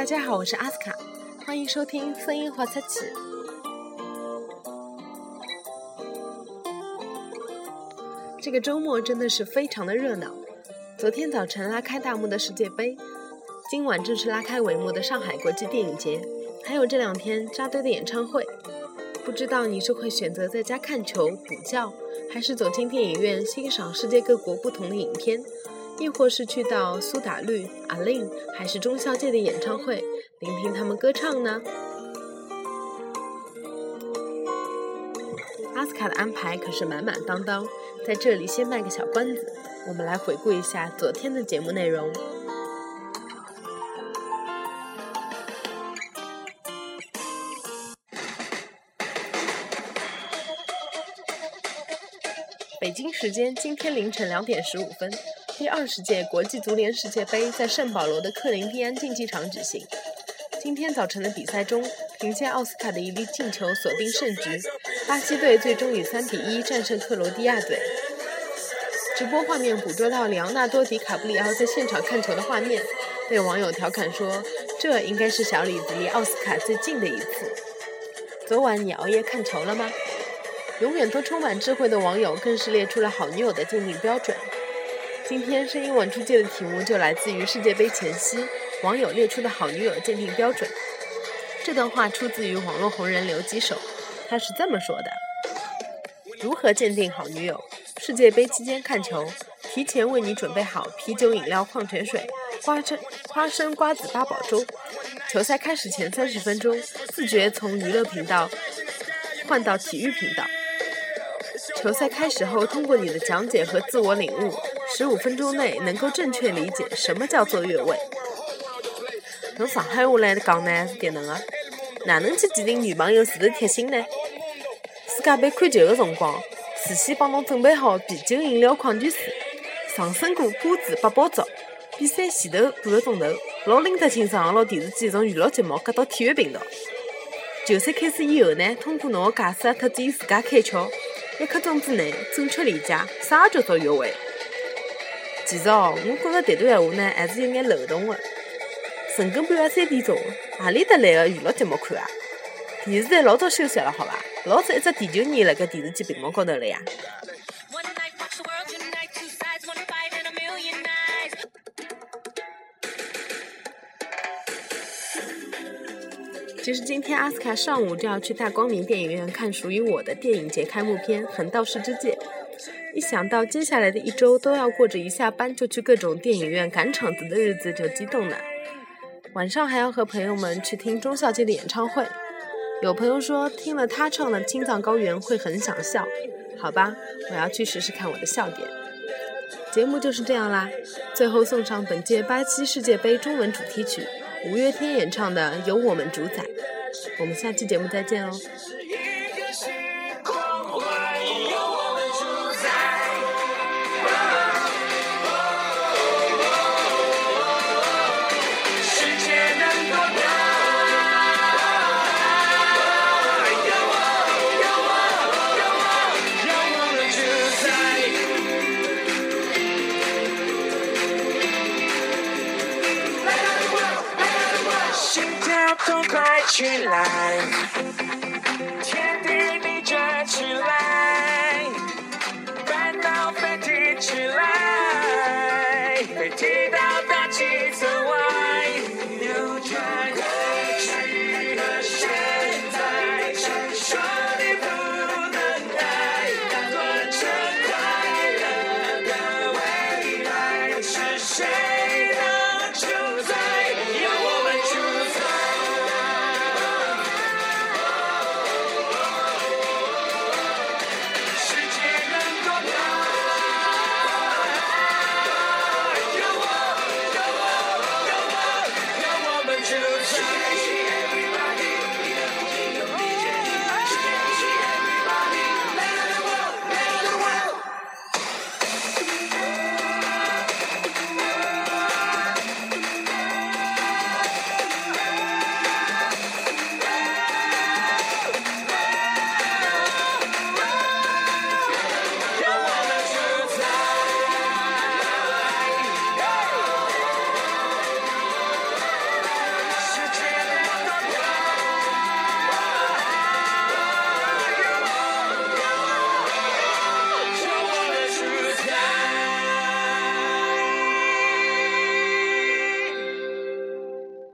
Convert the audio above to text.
大家好，我是阿斯卡，欢迎收听声音滑出去。这个周末真的是非常的热闹。昨天早晨拉开大幕的世界杯，今晚正式拉开帷幕的上海国际电影节，还有这两天扎堆的演唱会。不知道你是会选择在家看球补觉，还是走进电影院欣赏世界各国不同的影片？亦或是去到苏打绿、阿令，还是钟小姐的演唱会，聆听他们歌唱呢？阿斯卡的安排可是满满当当，在这里先卖个小关子，我们来回顾一下昨天的节目内容。北京时间今天凌晨两点十五分。第二十届国际足联世界杯在圣保罗的克林蒂安竞技场举行。今天早晨的比赛中，凭借奥斯卡的一粒进球锁定胜局，巴西队最终以三比一战胜克罗地亚队。直播画面捕捉到里昂纳多·迪卡布里奥在现场看球的画面，被网友调侃说：“这应该是小李子离奥斯卡最近的一次。”昨晚你熬夜看球了吗？永远都充满智慧的网友更是列出了好女友的鉴定标准。今天声音稳出界的题目就来自于世界杯前夕网友列出的好女友鉴定标准。这段话出自于网络红人刘吉手，他是这么说的：如何鉴定好女友？世界杯期间看球，提前为你准备好啤酒、饮料、矿泉水、花生、花生、瓜子、八宝粥。球赛开始前三十分钟，自觉从娱乐频道换到体育频道。球赛开始后，通过你的讲解和自我领悟。十五分钟内能够正确理解什么叫做越位。用上海话来讲呢是迭能个，哪能去鉴定女朋友是不是贴心呢？世界杯看球的辰光，事先帮侬准备好啤酒、饮料、矿泉水，上升果瓜子、八宝粥。比赛前头半个钟头，老拎得清爽牢电视机从娱乐节目改到体育频道。球赛开始以后呢，通过侬个解释特子伊自家开窍，一刻钟之内正确理解啥叫做越位。其实哦，我觉着迭段闲话呢，还是有眼漏洞的。晨更半夜三点钟，何里搭来个娱乐节目看啊？电视台老早休息了，好伐？老早一只地球仪辣盖电视机屏幕高头了呀。其实今天阿斯卡上午就要去大光明电影院看属于我的电影节开幕片《横道世之介》。一想到接下来的一周都要过着一下班就去各种电影院赶场子的日子，就激动了。晚上还要和朋友们去听钟小姐的演唱会。有朋友说听了她唱的《青藏高原》会很想笑，好吧，我要去试试看我的笑点。节目就是这样啦，最后送上本届巴西世界杯中文主题曲，五月天演唱的《由我们主宰》。我们下期节目再见哦。起来，天地逆转起来，